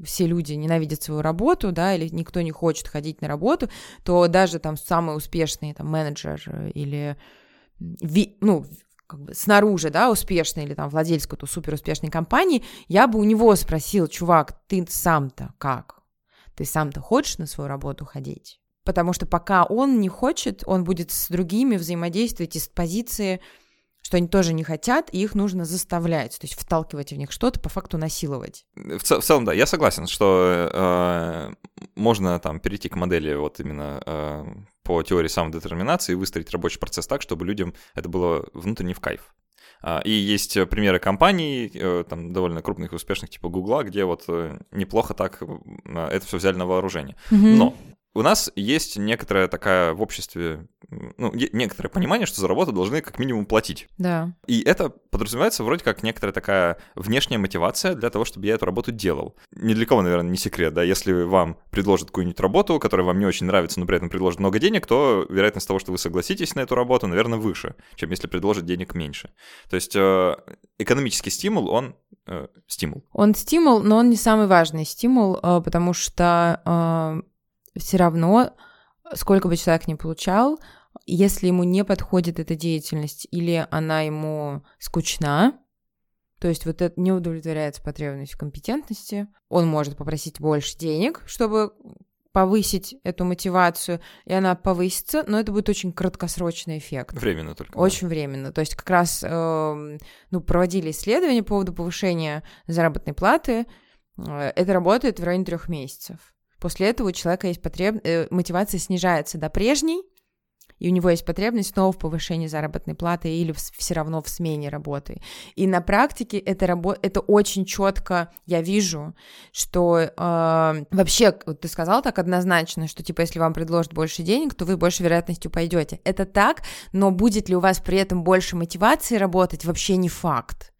все люди ненавидят свою работу, да, или никто не хочет ходить на работу, то даже там самый успешный там менеджер или ви, ну, как бы снаружи, да, успешный или там владелец какой-то супер успешной компании, я бы у него спросил, чувак, ты сам-то как? Ты сам-то хочешь на свою работу ходить? Потому что пока он не хочет, он будет с другими взаимодействовать из позиции что они тоже не хотят, и их нужно заставлять, то есть вталкивать в них что-то, по факту насиловать. В, цел, в целом, да, я согласен, что э, можно там перейти к модели вот именно э, по теории самодетерминации и выстроить рабочий процесс так, чтобы людям это было внутренне в кайф. А, и есть примеры компаний, э, там, довольно крупных и успешных, типа Гугла, где вот э, неплохо так э, это все взяли на вооружение. Mm-hmm. Но у нас есть некоторая такая в обществе, ну, некоторое понимание, что за работу должны как минимум платить. Да. И это подразумевается вроде как некоторая такая внешняя мотивация для того, чтобы я эту работу делал. Ни для кого, наверное, не секрет, да, если вам предложат какую-нибудь работу, которая вам не очень нравится, но при этом предложат много денег, то вероятность того, что вы согласитесь на эту работу, наверное, выше, чем если предложат денег меньше. То есть э, экономический стимул, он э, стимул. Он стимул, но он не самый важный стимул, э, потому что все равно, сколько бы человек ни получал, если ему не подходит эта деятельность или она ему скучна, то есть вот это не удовлетворяется потребность в компетентности, он может попросить больше денег, чтобы повысить эту мотивацию, и она повысится, но это будет очень краткосрочный эффект. Временно только. Очень да. временно. То есть как раз э, ну, проводили исследования по поводу повышения заработной платы. Э, это работает в районе трех месяцев после этого у человека есть потреб... Э, мотивация снижается до прежней, и у него есть потребность снова в повышении заработной платы или все равно в смене работы. И на практике это, рабо- это очень четко я вижу, что э, вообще, вот ты сказал так однозначно, что типа если вам предложат больше денег, то вы больше вероятностью пойдете. Это так, но будет ли у вас при этом больше мотивации работать, вообще не факт.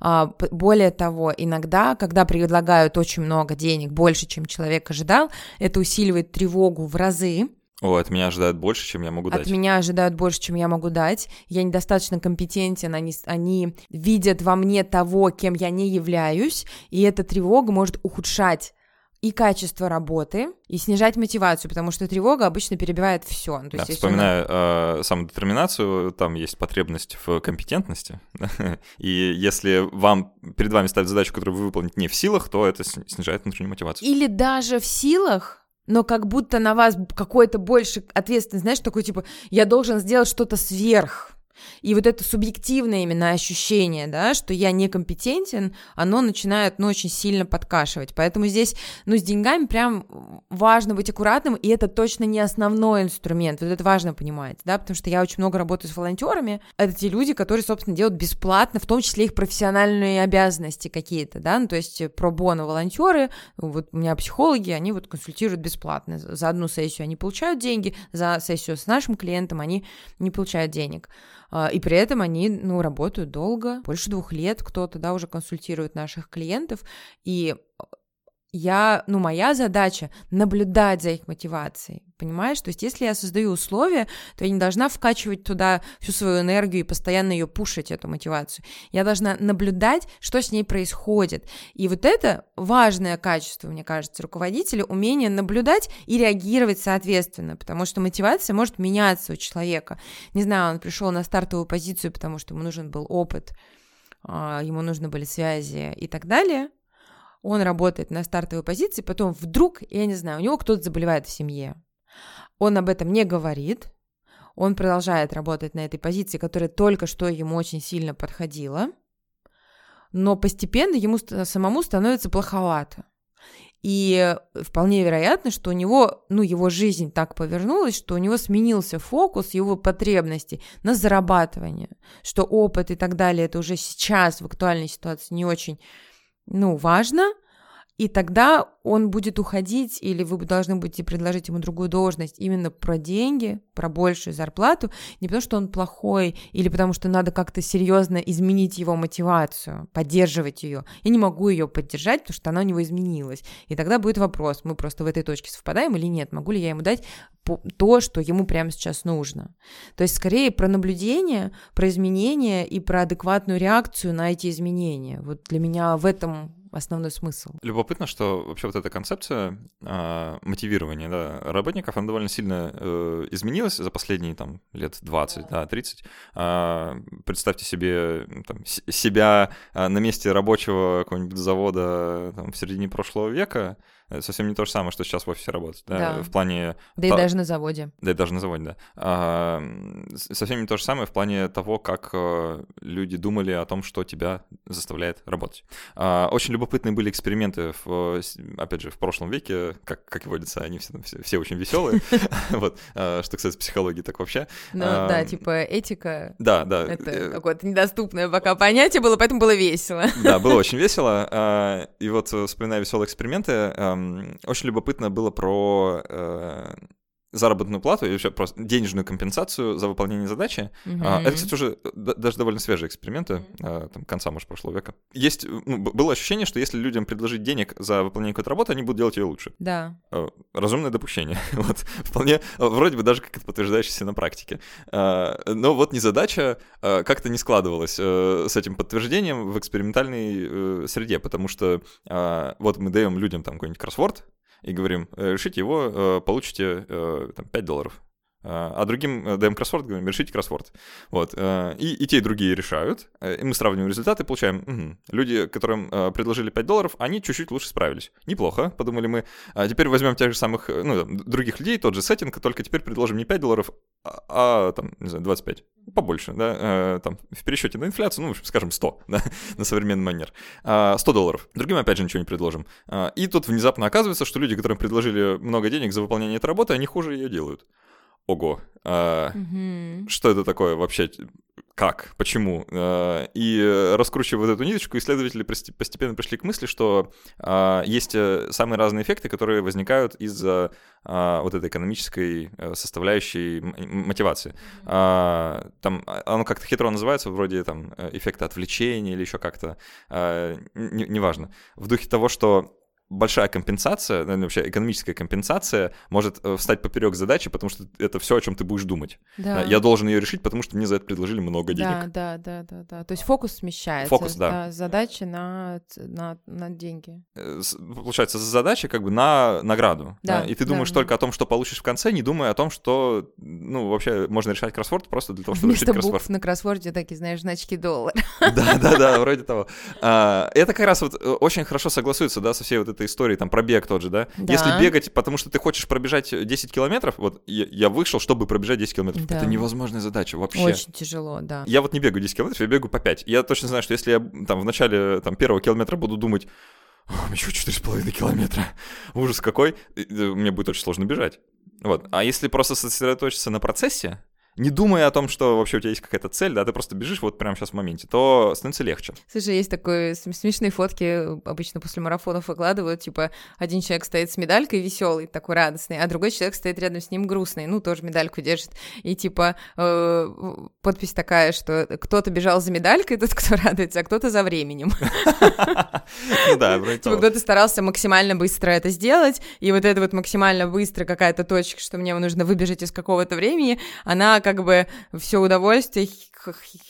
А, более того, иногда, когда предлагают очень много денег, больше, чем человек ожидал, это усиливает тревогу в разы, о, от меня ожидают больше, чем я могу дать. От меня ожидают больше, чем я могу дать. Я недостаточно компетентен, они, они видят во мне того, кем я не являюсь, и эта тревога может ухудшать и качество работы, и снижать мотивацию, потому что тревога обычно перебивает все. Ну, да, вспоминая она... э, самодетерминацию, там есть потребность в компетентности, и если вам перед вами ставят задачу, которую вы выполнить не в силах, то это снижает внутреннюю мотивацию. Или даже в силах, но как будто на вас какой-то больше ответственность, знаешь, такой типа, я должен сделать что-то сверх. И вот это субъективное именно ощущение, да, что я некомпетентен, оно начинает, ну, очень сильно подкашивать. Поэтому здесь, ну, с деньгами прям важно быть аккуратным, и это точно не основной инструмент. Вот это важно понимать, да, потому что я очень много работаю с волонтерами. Это те люди, которые, собственно, делают бесплатно, в том числе их профессиональные обязанности какие-то, да, ну, то есть про боно волонтеры, вот у меня психологи, они вот консультируют бесплатно. За одну сессию они получают деньги, за сессию с нашим клиентом они не получают денег. А, и при этом они, ну, работают долго, больше двух лет кто-то, да, уже консультирует наших клиентов, и я, ну, моя задача наблюдать за их мотивацией, понимаешь? То есть, если я создаю условия, то я не должна вкачивать туда всю свою энергию и постоянно ее пушить, эту мотивацию. Я должна наблюдать, что с ней происходит. И вот это важное качество, мне кажется, руководителя, умение наблюдать и реагировать соответственно, потому что мотивация может меняться у человека. Не знаю, он пришел на стартовую позицию, потому что ему нужен был опыт, а, ему нужны были связи и так далее, он работает на стартовой позиции, потом вдруг, я не знаю, у него кто-то заболевает в семье. Он об этом не говорит, он продолжает работать на этой позиции, которая только что ему очень сильно подходила, но постепенно ему самому становится плоховато. И вполне вероятно, что у него, ну, его жизнь так повернулась, что у него сменился фокус его потребностей на зарабатывание, что опыт и так далее, это уже сейчас в актуальной ситуации не очень ну, важно, и тогда он будет уходить, или вы должны будете предложить ему другую должность именно про деньги, про большую зарплату, не потому что он плохой, или потому что надо как-то серьезно изменить его мотивацию, поддерживать ее. Я не могу ее поддержать, потому что она у него изменилась. И тогда будет вопрос, мы просто в этой точке совпадаем или нет, могу ли я ему дать то, что ему прямо сейчас нужно. То есть скорее про наблюдение, про изменения и про адекватную реакцию на эти изменения. Вот для меня в этом основной смысл. Любопытно, что вообще вот эта концепция э, мотивирования да, работников, она довольно сильно э, изменилась за последние там лет 20, да, 30. Э, представьте себе там, себя э, на месте рабочего какого-нибудь завода там, в середине прошлого века, совсем не то же самое, что сейчас в офисе работать, да, да. в плане... Да и даже на заводе. Да и даже на заводе, да. А, совсем не то же самое в плане того, как э, люди думали о том, что тебя заставляет работать. А, очень любопытные были эксперименты, в, опять же, в прошлом веке, как, как и водится, они все, все, все очень веселые, вот, а, что, кстати, психологии так вообще. Ну да, типа этика. Да, да. Это э, какое-то недоступное пока понятие было, поэтому было весело. Да, было очень весело. И вот, э, вспоминая веселые эксперименты, очень любопытно было про э, заработную плату и вообще просто денежную компенсацию за выполнение задачи. Mm-hmm. Это, кстати, уже даже довольно свежие эксперименты, mm-hmm. там, конца, может, прошлого века. Есть, ну, было ощущение, что если людям предложить денег за выполнение какой-то работы, они будут делать ее лучше. Да. А, разумное допущение. вот, вполне, вроде бы даже как-то подтверждающееся на практике. Но вот незадача как-то не складывалась э, с этим подтверждением в экспериментальной э, среде, потому что вот мы даем людям там какой-нибудь кроссворд, и говорим, «Э, решите его, э, получите э, там, 5 долларов. А другим даем кроссворд, говорим, решите кроссворд. Вот. И, и те, и другие решают. И мы сравниваем результаты, получаем, угу. люди, которым предложили 5 долларов, они чуть-чуть лучше справились. Неплохо, подумали мы. А теперь возьмем тех же самых, ну, других людей, тот же сеттинг, только теперь предложим не 5 долларов, а, а там, не знаю, 25 побольше, да, там, в пересчете на инфляцию, ну, скажем, 100, да, на современный манер, 100 долларов. Другим, опять же, ничего не предложим. И тут внезапно оказывается, что люди, которым предложили много денег за выполнение этой работы, они хуже ее делают. Ого, а, угу. что это такое вообще? Как? Почему? А, и раскручивая вот эту ниточку, исследователи постепенно пришли к мысли, что а, есть э, самые разные эффекты, которые возникают из-за а, вот этой экономической э, составляющей мотивации. Там оно как-то хитро называется, вроде там э, эффекта отвлечения или еще как-то, неважно. Не в духе того, что большая компенсация, наверное, вообще экономическая компенсация может э, встать поперек задачи, потому что это все, о чем ты будешь думать. Да. Я должен ее решить, потому что мне за это предложили много денег. Да, да, да, да, да. То есть фокус смещается. Фокус, да. да задачи на, на, на деньги. Э, получается, задача как бы на награду. Да, да? И ты думаешь да, только да. о том, что получишь в конце, не думая о том, что, ну, вообще можно решать кроссворд просто для того, чтобы Вместо решить кроссворд. букв на кроссворде такие, знаешь, значки доллар. Да, да, да, вроде того. А, это как раз вот э, очень хорошо согласуется, да, со всей вот этой историей, там, пробег тот же, да? да? Если бегать, потому что ты хочешь пробежать 10 километров, вот я, я вышел, чтобы пробежать 10 километров. Да. Это невозможная задача вообще. Очень тяжело, да. Я вот не бегаю 10 километров, я бегаю по 5. Я точно знаю, что если я там в начале там, первого километра буду думать, еще 4,5 километра, ужас какой, мне будет очень сложно бежать. Вот. А если просто сосредоточиться на процессе, не думая о том, что вообще у тебя есть какая-то цель, да, ты просто бежишь вот прямо сейчас в моменте, то становится легче. Слушай, есть такой смешные фотки, обычно после марафонов выкладывают, типа, один человек стоит с медалькой веселый, такой радостный, а другой человек стоит рядом с ним грустный, ну, тоже медальку держит, и типа э, подпись такая, что кто-то бежал за медалькой, тот, кто радуется, а кто-то за временем. Ну да, Типа кто-то старался максимально быстро это сделать, и вот это вот максимально быстро какая-то точка, что мне нужно выбежать из какого-то времени, она как бы все удовольствие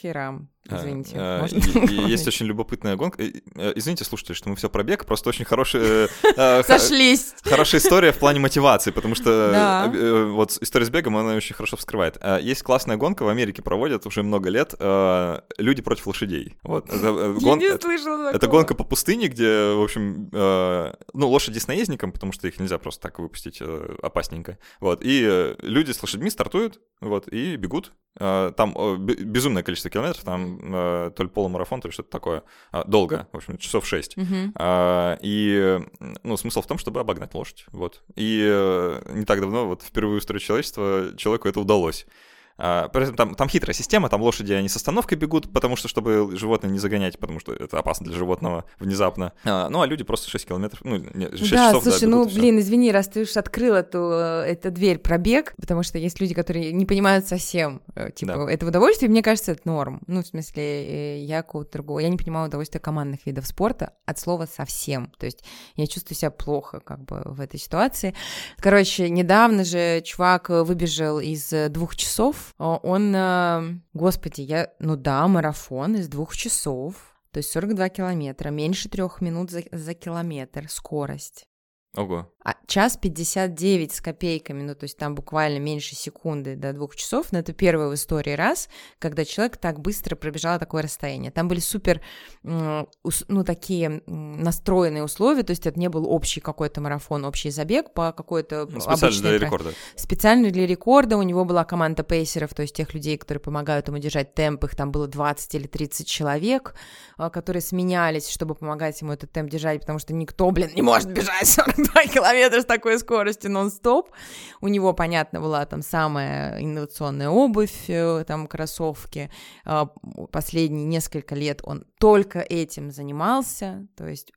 херам. Извините. А, есть очень любопытная гонка. Э, извините, слушатели, что мы все про бег, просто очень хорошая... Э, Сошлись. Хорошая история в плане мотивации, потому что э, вот история с бегом, она очень хорошо вскрывает. А, есть классная гонка, в Америке проводят уже много лет, люди против лошадей. Вот. Я не слышала Это гонка по пустыне, где, в общем, ну, лошади с наездником, потому что их нельзя просто так выпустить опасненько. Вот. И люди с лошадьми стартуют, вот, и бегут. Там безумное количество километров, там э, то ли полумарафон, то ли что-то такое. А, долго, в общем, часов 6. Uh-huh. А, и, ну, смысл в том, чтобы обогнать лошадь, вот. И э, не так давно, вот впервые в истории человечества, человеку это удалось. А, там, там хитрая система, там лошади, они с остановкой бегут, потому что, чтобы животное не загонять, потому что это опасно для животного внезапно. А, ну, а люди просто 6 километров, ну, 6 да, часов. слушай, да, ну, блин, извини, раз ты уж открыл эту, эту дверь пробег, потому что есть люди, которые не понимают совсем, э, типа, да. это удовольствие, мне кажется, это норм. Ну, в смысле, э, я какого-то другого, я не понимаю удовольствия командных видов спорта от слова совсем. То есть я чувствую себя плохо, как бы, в этой ситуации. Короче, недавно же чувак выбежал из двух часов, он, э, господи, я, ну да, марафон из двух часов, то есть 42 километра, меньше трех минут за, за километр скорость. Ого. А час 59 с копейками, ну, то есть там буквально меньше секунды до двух часов, но это первый в истории раз, когда человек так быстро пробежал такое расстояние. Там были супер, ну, такие настроенные условия, то есть это не был общий какой-то марафон, общий забег по какой-то ну, Специально для рекорда. Специально для рекорда. У него была команда пейсеров, то есть тех людей, которые помогают ему держать темп, их там было 20 или 30 человек, а, которые сменялись, чтобы помогать ему этот темп держать, потому что никто, блин, не может бежать 42 километра километров с такой скоростью нон-стоп. У него, понятно, была там самая инновационная обувь, э, там кроссовки. А, последние несколько лет он только этим занимался, то есть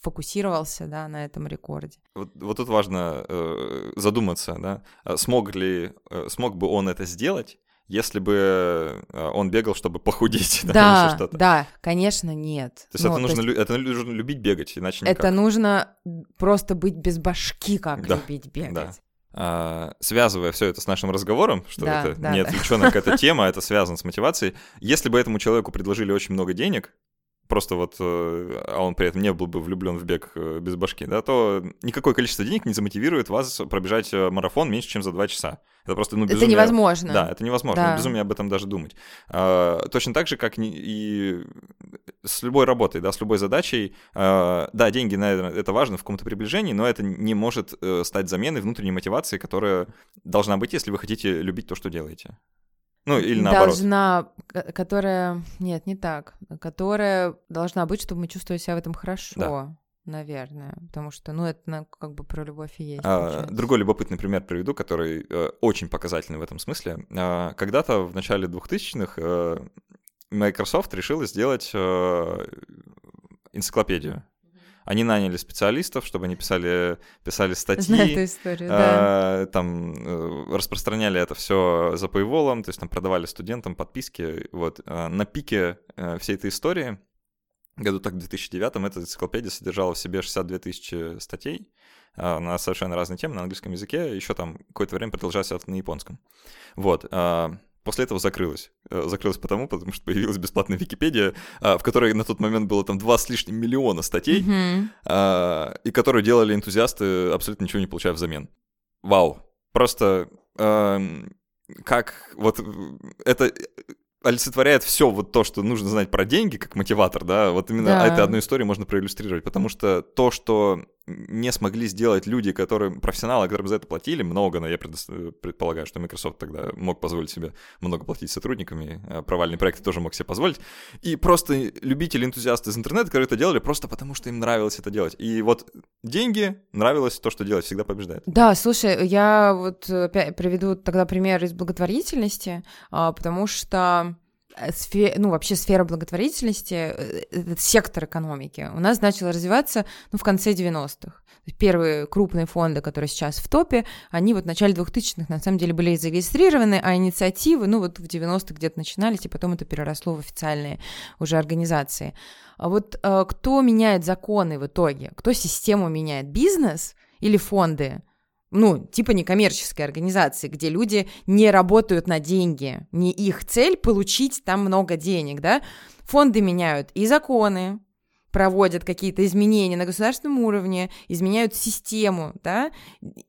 фокусировался, да, на этом рекорде. Вот, вот тут важно э, задуматься, да, а смог ли, э, смог бы он это сделать, если бы э, он бегал, чтобы похудеть. Да, что-то. да, конечно, нет. То есть, Но, это, нужно, есть это нужно любить бегать, иначе никак. Это нужно просто быть без башки, как да, любить бегать. Да. А, связывая все это с нашим разговором, что да, это да, не отвлеченная да. какая-то тема, это связано с мотивацией. Если бы этому человеку предложили очень много денег, просто вот, э, а он при этом не был бы влюблен в бег э, без башки, да, то никакое количество денег не замотивирует вас пробежать э, марафон меньше, чем за два часа. Это просто, ну, безумие. Это невозможно. Да, это невозможно. Да. Безумие об этом даже думать. А, точно так же, как и с любой работой, да, с любой задачей. А, да, деньги, наверное, это важно в каком-то приближении, но это не может стать заменой внутренней мотивации, которая должна быть, если вы хотите любить то, что делаете. Ну, или наоборот. Должна, которая... Нет, не так. Которая должна быть, чтобы мы чувствовали себя в этом хорошо. Да. Наверное, потому что, ну, это как бы про любовь и есть. А, другой любопытный пример приведу, который э, очень показательный в этом смысле. Э, когда-то в начале 2000-х э, Microsoft решила сделать э, энциклопедию они наняли специалистов, чтобы они писали, писали статьи. Знаю эту историю, да. Э, там э, распространяли это все за paywall, то есть там продавали студентам подписки. Вот. Э, на пике э, всей этой истории, году так в 2009 эта энциклопедия содержала в себе 62 тысячи статей на совершенно разные темы на английском языке, еще там какое-то время продолжалось это на японском. Вот. Э, После этого закрылась. Э, закрылась потому, потому что появилась бесплатная Википедия, а, в которой на тот момент было там два с лишним миллиона статей, mm-hmm. и которую делали энтузиасты, абсолютно ничего не получая взамен. Вау. Просто как вот это олицетворяет все вот то, что нужно знать про деньги, как мотиватор, да, вот именно да. этой одной истории можно проиллюстрировать, потому что то, что не смогли сделать люди, которые профессионалы, которым за это платили много, но я предполагаю, что Microsoft тогда мог позволить себе много платить сотрудниками, а провальные проекты тоже мог себе позволить, и просто любители, энтузиасты из интернета, которые это делали просто потому, что им нравилось это делать. И вот деньги, нравилось то, что делать, всегда побеждает. Да, слушай, я вот опять приведу тогда пример из благотворительности, а, потому что Э, сфе... ну, вообще сфера благотворительности, э, этот сектор экономики у нас начал развиваться, ну, в конце 90-х. Первые крупные фонды, которые сейчас в топе, они вот в начале 2000-х на самом деле были зарегистрированы, а инициативы, ну, вот в 90-х где-то начинались, и потом это переросло в официальные уже организации. А вот э, кто меняет законы в итоге? Кто систему меняет? Бизнес или фонды? Ну, типа некоммерческой организации, где люди не работают на деньги, не их цель получить там много денег, да, фонды меняют и законы, проводят какие-то изменения на государственном уровне, изменяют систему, да,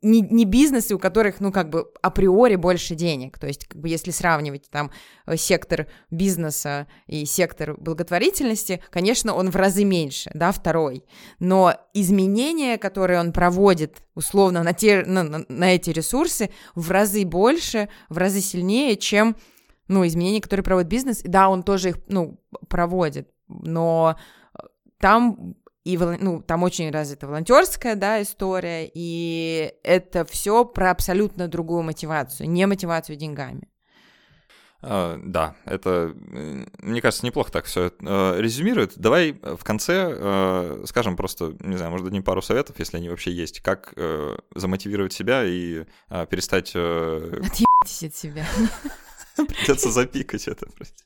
не, не бизнесы, у которых, ну, как бы априори больше денег, то есть, как бы, если сравнивать там сектор бизнеса и сектор благотворительности, конечно, он в разы меньше, да, второй, но изменения, которые он проводит, условно, на, те, на, на, на эти ресурсы, в разы больше, в разы сильнее, чем, ну, изменения, которые проводит бизнес, да, он тоже их, ну, проводит, но там и ну, там очень развита волонтерская, да, история, и это все про абсолютно другую мотивацию, не мотивацию деньгами. Uh, да, это, мне кажется, неплохо так все uh, э, резюмирует. Давай в конце uh, скажем просто, не знаю, может, дадим пару советов, если они вообще есть, как замотивировать себя и перестать... Отъебитесь от себя. Придется запикать это, прости.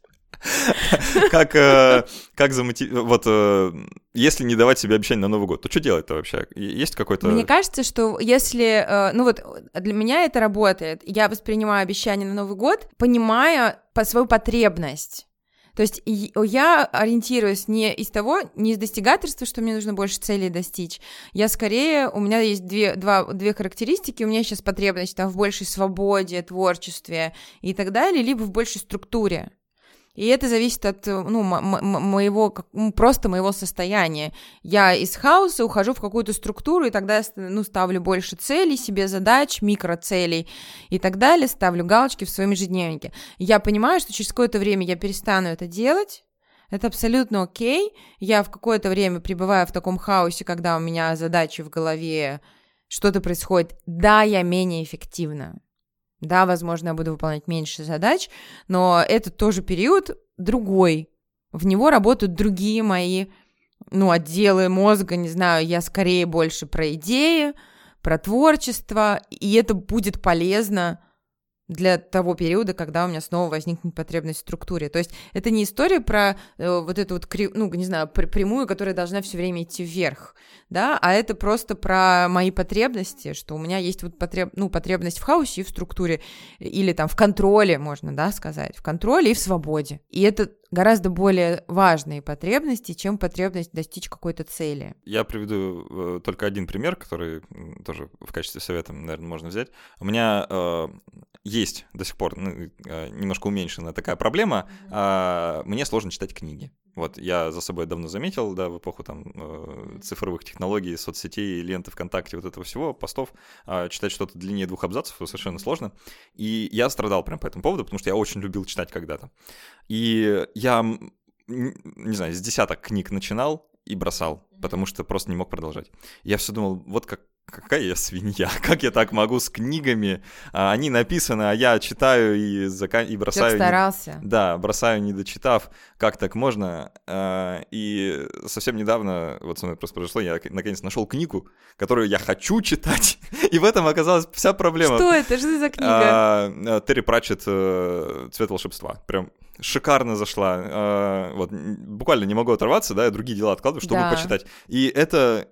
Как, э, как замотивировать... Вот э, если не давать себе обещания на Новый год, то что делать-то вообще? Есть какой-то... Мне кажется, что если... Э, ну вот для меня это работает. Я воспринимаю обещания на Новый год, понимая по свою потребность. То есть я ориентируюсь не из того, не из достигательства, что мне нужно больше целей достичь. Я скорее, у меня есть две, два, две характеристики. У меня сейчас потребность там, в большей свободе, творчестве и так далее, либо в большей структуре. И это зависит от ну, моего, просто моего состояния. Я из хаоса ухожу в какую-то структуру, и тогда я ну, ставлю больше целей себе, задач, микроцелей и так далее, ставлю галочки в своем ежедневнике. Я понимаю, что через какое-то время я перестану это делать, это абсолютно окей. Я в какое-то время пребываю в таком хаосе, когда у меня задачи в голове, что-то происходит. Да, я менее эффективна. Да, возможно, я буду выполнять меньше задач, но это тоже период другой. В него работают другие мои, ну, отделы мозга, не знаю, я скорее больше про идеи, про творчество, и это будет полезно для того периода, когда у меня снова возникнет потребность в структуре. То есть это не история про э, вот эту вот, ну, не знаю, прямую, которая должна все время идти вверх, да, а это просто про мои потребности, что у меня есть вот потреб, ну, потребность в хаосе и в структуре, или там в контроле, можно, да, сказать, в контроле и в свободе. И это гораздо более важные потребности, чем потребность достичь какой-то цели. Я приведу э, только один пример, который тоже в качестве совета, наверное, можно взять. У меня э, есть до сих пор ну, э, немножко уменьшенная такая проблема. Mm-hmm. Э, мне сложно читать книги. Вот, я за собой давно заметил, да, в эпоху там э, цифровых технологий, соцсетей, ленты ВКонтакте, вот этого всего, постов, э, читать что-то длиннее двух абзацев совершенно сложно. И я страдал прям по этому поводу, потому что я очень любил читать когда-то. И я, не знаю, с десяток книг начинал и бросал, потому что просто не мог продолжать. Я все думал, вот как какая я свинья, как я так могу с книгами, а, они написаны, а я читаю и, зака... и бросаю... Ты старался. Не... Да, бросаю, не дочитав, как так можно, а, и совсем недавно, вот со мной просто произошло, я наконец нашел книгу, которую я хочу читать, и в этом оказалась вся проблема. Что это, что это за книга? А, Терри Пратчет э, «Цвет волшебства», прям шикарно зашла. Вот, буквально не могу оторваться, да, я другие дела откладываю, чтобы да. почитать. И это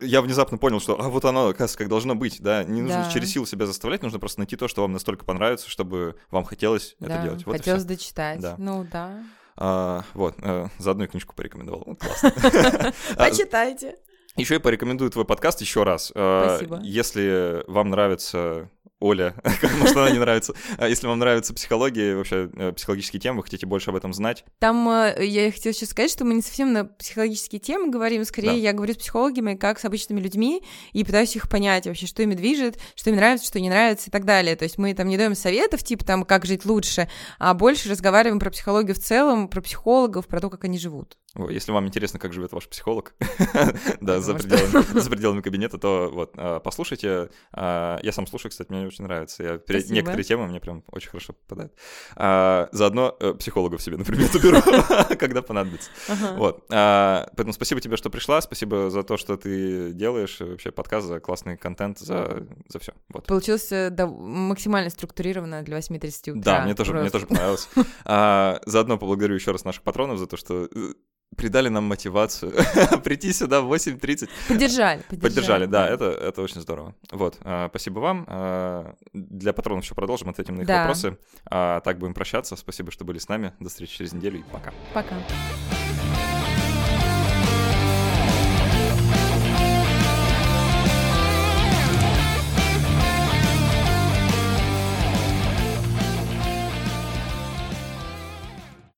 я внезапно понял, что а вот оно, оказывается, как должно быть, да, не нужно да. через силу себя заставлять, нужно просто найти то, что вам настолько понравится, чтобы вам хотелось да, это делать. Вот хотелось дочитать, да. ну да. А, вот, а, заодно и книжку порекомендовал, вот, классно. Почитайте. Еще я порекомендую твой подкаст еще раз. А, Спасибо. Если вам нравится Оля, может, она не нравится. А если вам нравится психология, вообще э, психологические темы, вы хотите больше об этом знать? Там э, я хотела сейчас сказать, что мы не совсем на психологические темы говорим, скорее да. я говорю с психологами, как с обычными людьми, и пытаюсь их понять вообще, что ими движет, что им нравится, что не нравится и так далее. То есть мы там не даем советов, типа там, как жить лучше, а больше разговариваем про психологию в целом, про психологов, про то, как они живут. Если вам интересно, как живет ваш психолог, да, за пределами, за пределами кабинета, то вот, а, послушайте. А, я сам слушаю, кстати, мне очень нравится. Я, некоторые темы мне прям очень хорошо попадают. А, заодно э, психологов себе, например, уберу, когда понадобится. Вот. Поэтому спасибо тебе, что пришла, спасибо за то, что ты делаешь, вообще подкаст, за классный контент, за, за все. Вот. Получилось э, максимально структурировано для 8.30 утра. Да, мне тоже, мне тоже понравилось. Заодно поблагодарю еще раз наших патронов за то, что э, придали нам мотивацию прийти сюда в 8.30. Поддержали, поддержали. Поддержали, да, это, это очень здорово. Вот, а, спасибо вам. А, для патронов еще продолжим, ответим на их да. вопросы. А, так будем прощаться. Спасибо, что были с нами. До встречи через неделю и пока. Пока.